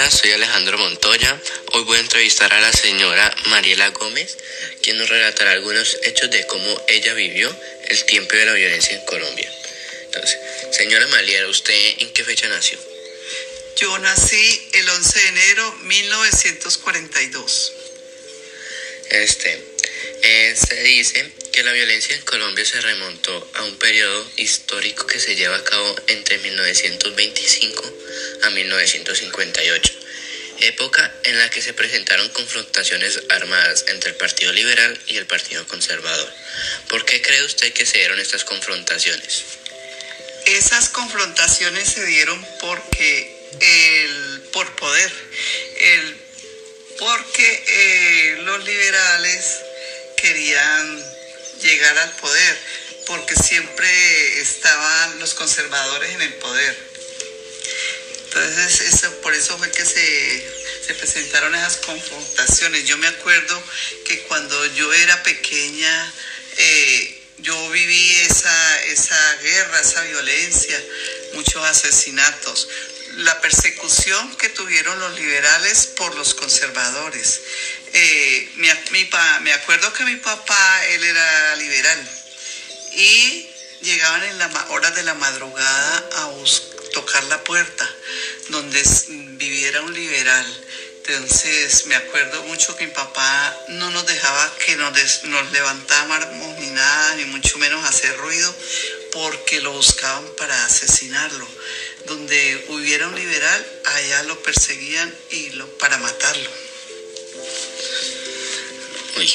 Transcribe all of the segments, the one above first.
días, soy Alejandro Montoya. Hoy voy a entrevistar a la señora Mariela Gómez, quien nos relatará algunos hechos de cómo ella vivió el tiempo de la violencia en Colombia. Entonces, señora Mariela, ¿usted en qué fecha nació? Yo nací el 11 de enero de 1942. Este, eh, se dice que la violencia en Colombia se remontó a un periodo histórico que se lleva a cabo entre 1925 a 1958, época en la que se presentaron confrontaciones armadas entre el Partido Liberal y el Partido Conservador. ¿Por qué cree usted que se dieron estas confrontaciones? Esas confrontaciones se dieron porque el, por poder, el, porque eh, los liberales querían llegar al poder, porque siempre estaban los conservadores en el poder. Entonces, eso, por eso fue que se, se presentaron esas confrontaciones. Yo me acuerdo que cuando yo era pequeña, eh, yo viví esa, esa guerra, esa violencia, muchos asesinatos la persecución que tuvieron los liberales por los conservadores. Eh, me acuerdo que mi papá, él era liberal y llegaban en las horas de la madrugada a tocar la puerta donde viviera un liberal. Entonces me acuerdo mucho que mi papá no nos dejaba que nos, nos levantáramos ni nada, ni mucho menos hacer ruido, porque lo buscaban para asesinarlo. Donde hubiera un liberal, allá lo perseguían y lo, para matarlo. Uy,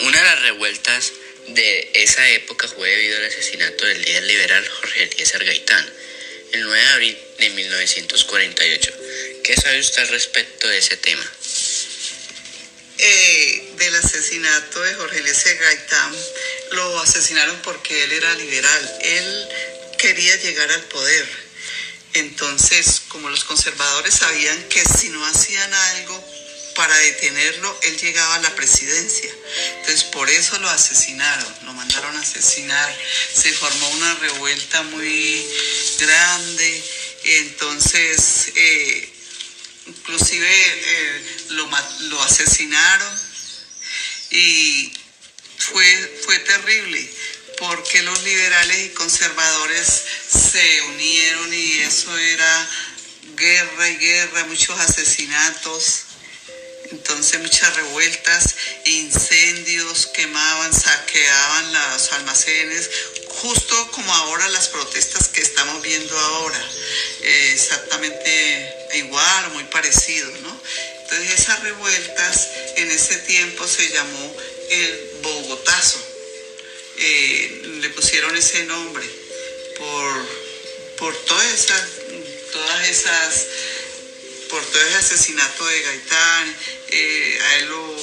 una de las revueltas de esa época fue debido al asesinato del líder liberal Jorge Eliezer Gaitán, el 9 de abril de 1948. ¿Qué sabe usted al respecto de ese tema? Eh, del asesinato de Jorge Eliezer Gaitán, lo asesinaron porque él era liberal, él quería llegar al poder. Entonces, como los conservadores sabían que si no hacían algo para detenerlo, él llegaba a la presidencia. Entonces, por eso lo asesinaron, lo mandaron a asesinar. Se formó una revuelta muy grande. Entonces, eh, inclusive eh, lo, lo asesinaron y fue, fue terrible porque los liberales y conservadores se unieron y eso era guerra y guerra, muchos asesinatos, entonces muchas revueltas, incendios, quemaban, saqueaban los almacenes, justo como ahora las protestas que estamos viendo ahora, eh, exactamente igual muy parecido, ¿no? Entonces esas revueltas en ese tiempo se llamó el Bogotazo. Eh, le pusieron ese nombre por, por todas esas, todas esas, por todo ese asesinato de Gaitán. Eh, a él lo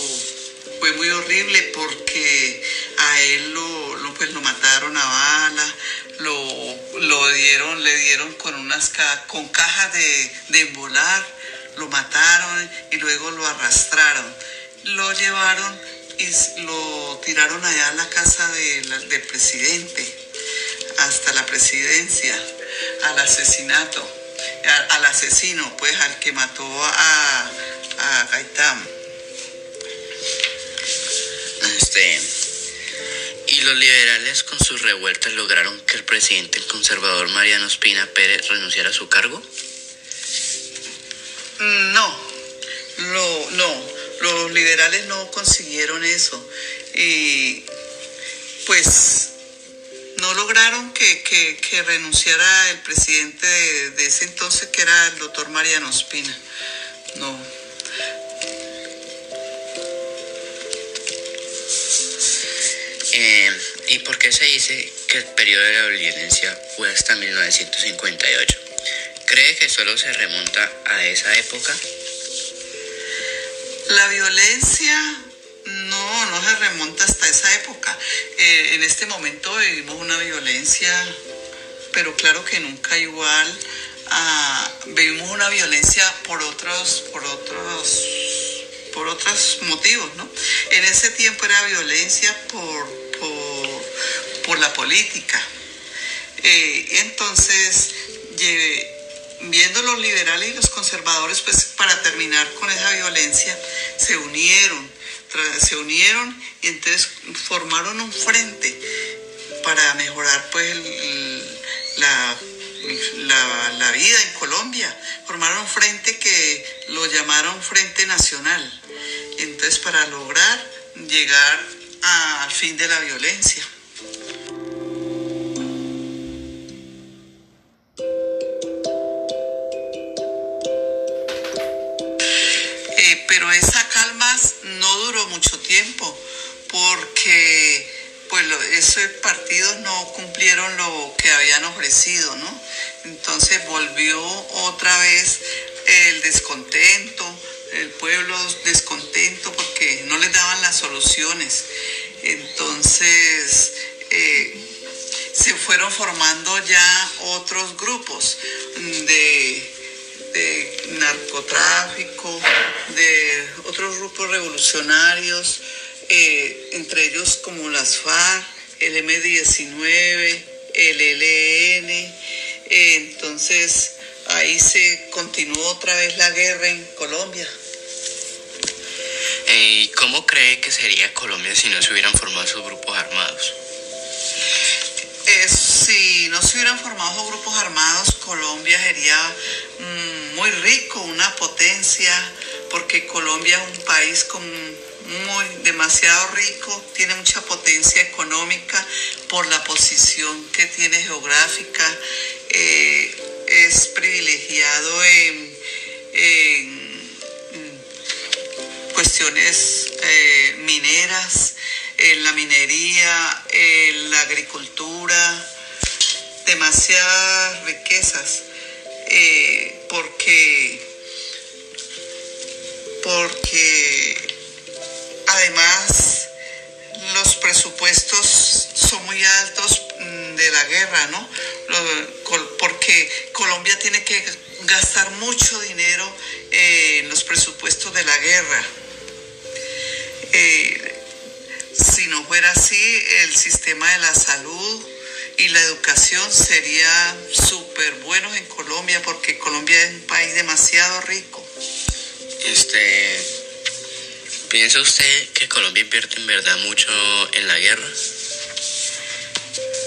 fue muy horrible porque a él lo, pues lo mataron a bala, lo, lo, dieron, le dieron con unas con cajas de, de lo mataron y luego lo arrastraron. Lo llevaron y lo tiraron allá a la casa del presidente, hasta la presidencia, al asesinato, al, asesino, pues al que mató a, a Gaitán. Este, y los liberales con sus revueltas lograron que el presidente, el conservador Mariano Espina Pérez, renunciara a su cargo. Los liberales no consiguieron eso. Y pues no lograron que, renunciara el presidente de, ese entonces, que era el doctor Mariano Espina. No. Eh, ¿Y por qué se dice que el periodo de la violencia fue hasta 1958? ¿Cree que solo se remonta a esa época? La violencia no, no se remonta hasta esa época. Eh, en este momento vivimos una violencia, pero claro que nunca igual. vivimos una violencia por otros, por otros, por otros motivos, ¿no? En ese tiempo era violencia por, por, la política. Eh, entonces, viendo los liberales y los conservadores, pues para terminar con esa violencia, se unieron, se unieron y entonces formaron un frente para mejorar pues la, la, vida en Colombia. Formaron un frente que lo llamaron Frente Nacional. Entonces para lograr llegar al fin de la violencia. Porque pues esos partidos no cumplieron lo que habían ofrecido, ¿no? Entonces volvió otra vez el descontento, el pueblo descontento porque no les daban las soluciones. Entonces eh, se fueron formando ya otros grupos de narcotráfico, de otros grupos revolucionarios, eh, entre ellos como las FARC, el M19, el ELN. Eh, entonces ahí se continuó otra vez la guerra en Colombia. Eh, ¿Y cómo cree que sería Colombia si no se hubieran formado esos grupos armados? si no se hubieran formado esos grupos armados, Colombia sería mm, muy rico, una potencia, porque Colombia es un país con muy demasiado rico, tiene mucha potencia económica por la posición que tiene geográfica, eh, es privilegiado en, cuestiones eh, mineras, en la minería, en la agricultura, demasiadas riquezas, eh, porque porque Además, los presupuestos son muy altos mm, de la guerra, ¿no? Porque Colombia tiene que gastar mucho dinero en los presupuestos de la guerra. Eh, si no fuera así, el sistema de la salud y la educación sería súper buenos en Colombia porque Colombia es un país demasiado rico. Este, ¿Piensa usted que Colombia invierte en verdad mucho en la guerra?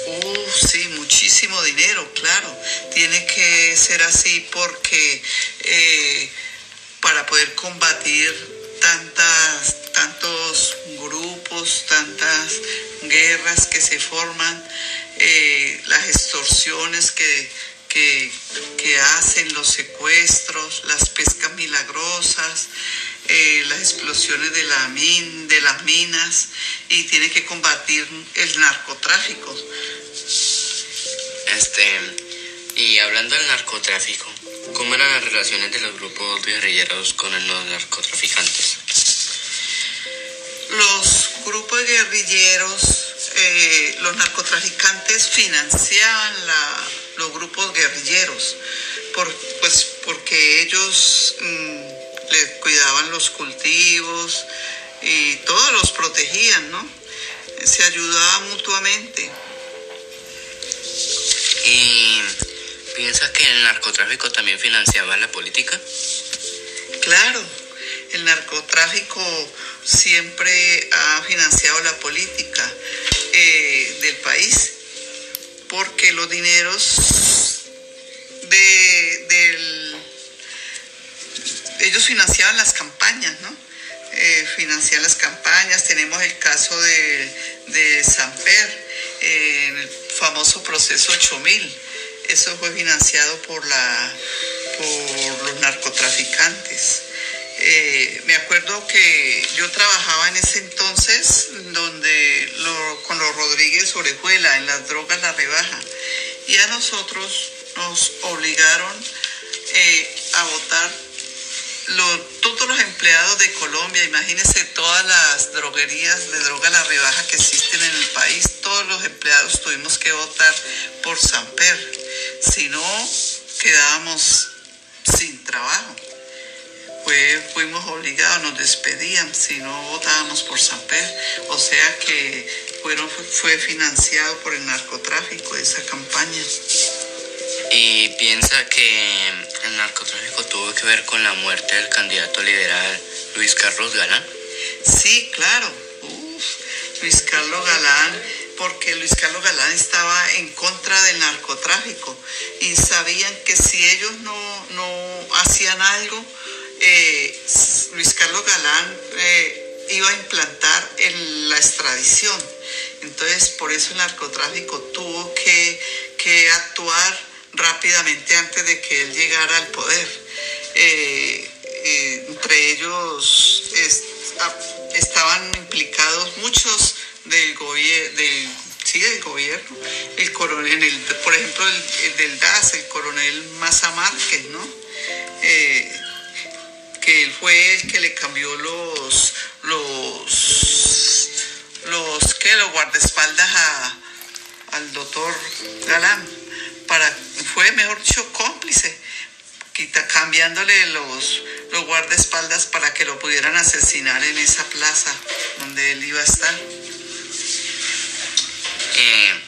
Uh, sí, muchísimo dinero, claro. Tiene que ser así porque eh, para poder combatir tantas, tantos grupos, tantas guerras que se forman, eh, las extorsiones que, que hacen, los secuestros, las pescas milagrosas, eh, las explosiones de, la min, de las minas y tiene que combatir el narcotráfico. Este, y hablando del narcotráfico, ¿cómo eran las relaciones de los grupos guerrilleros con los narcotraficantes? Los grupos guerrilleros, eh, los narcotraficantes financiaban los grupos guerrilleros, por, pues porque ellos... Mm, les cuidaban los cultivos y todos los protegían, ¿no? Se ayudaban mutuamente. ¿Y piensa que el narcotráfico también financiaba la política? Claro, el narcotráfico siempre ha financiado la política del país, porque los dineros de, del ellos financiaban las campañas, ¿no? Eh, financiaban las campañas. Tenemos el caso de, de Samper, eh, el famoso proceso 8000. Eso fue financiado por, la, por los narcotraficantes. Eh, me acuerdo que yo trabajaba en ese entonces donde con los Rodríguez Orejuela en las drogas la rebaja y a nosotros nos obligaron a votar todos los empleados de Colombia, imagínense todas las droguerías de droga la rebaja que existen en el país, todos los empleados tuvimos que votar por Samper, si no quedábamos sin trabajo. Fuimos obligados, nos despedían si no votábamos por Samper, o sea que fueron, fue financiado por el narcotráfico esa campaña. ¿Y piensa que el narcotráfico tuvo que ver con la muerte del candidato liberal Luis Carlos Galán? Sí, claro. Luis Carlos Galán, porque Luis Carlos Galán estaba en contra del narcotráfico y sabían que si ellos no, no hacían algo, eh, Luis Carlos Galán eh, iba a implantar la extradición. Entonces, por eso el narcotráfico tuvo que, actuar rápidamente antes de que él llegara al poder. Eh, entre ellos estaban implicados muchos del gobierno, sí, del gobierno, el coronel, el, por ejemplo, el, del DAS, el coronel Maza Márquez, ¿no? Que él fue el que le cambió los, los, los, ¿qué? los guardaespaldas a, al doctor Galán para, fue mejor dicho cómplice, quita, cambiándole los, los guardaespaldas para que lo pudieran asesinar en esa plaza donde él iba a estar. Eh,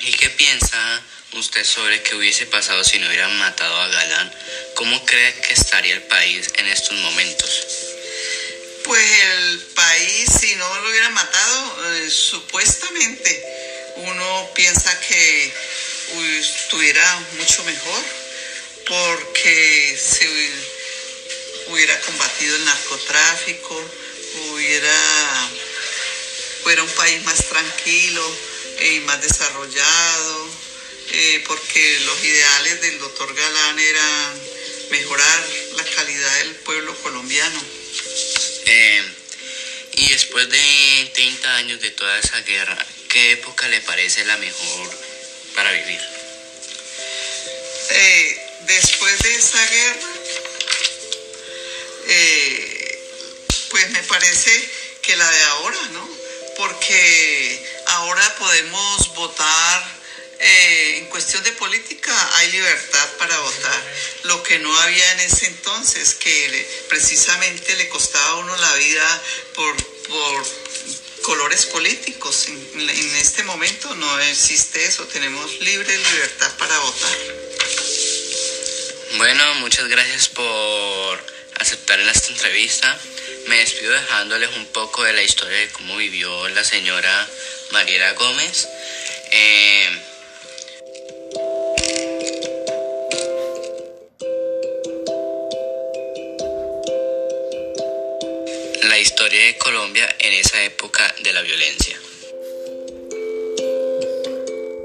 ¿Y qué piensa usted sobre qué hubiese pasado si no hubieran matado a Galán? ¿Cómo cree que estaría el país en estos momentos? Pues el país, si no lo hubieran matado, eh, supuestamente uno piensa que estuviera mucho mejor porque se hubiera combatido el narcotráfico, hubiera fuera un país más tranquilo y más desarrollado, eh, porque los ideales del doctor Galán eran mejorar la calidad del pueblo colombiano. Eh, y después de 30 años de toda esa guerra, ¿qué época le parece la mejor para vivir. Eh, después de esa guerra, pues me parece que la de ahora, ¿no? Porque ahora podemos votar. Eh, en cuestión de política hay libertad para votar, lo que no había en ese entonces, que precisamente le costaba a uno la vida por, por colores políticos. En, este momento no existe eso, tenemos libre libertad para votar. Bueno, muchas gracias por aceptar esta entrevista. Me despido dejándoles un poco de la historia de cómo vivió la señora Mariela Gómez. Eh, En esa época de la violencia.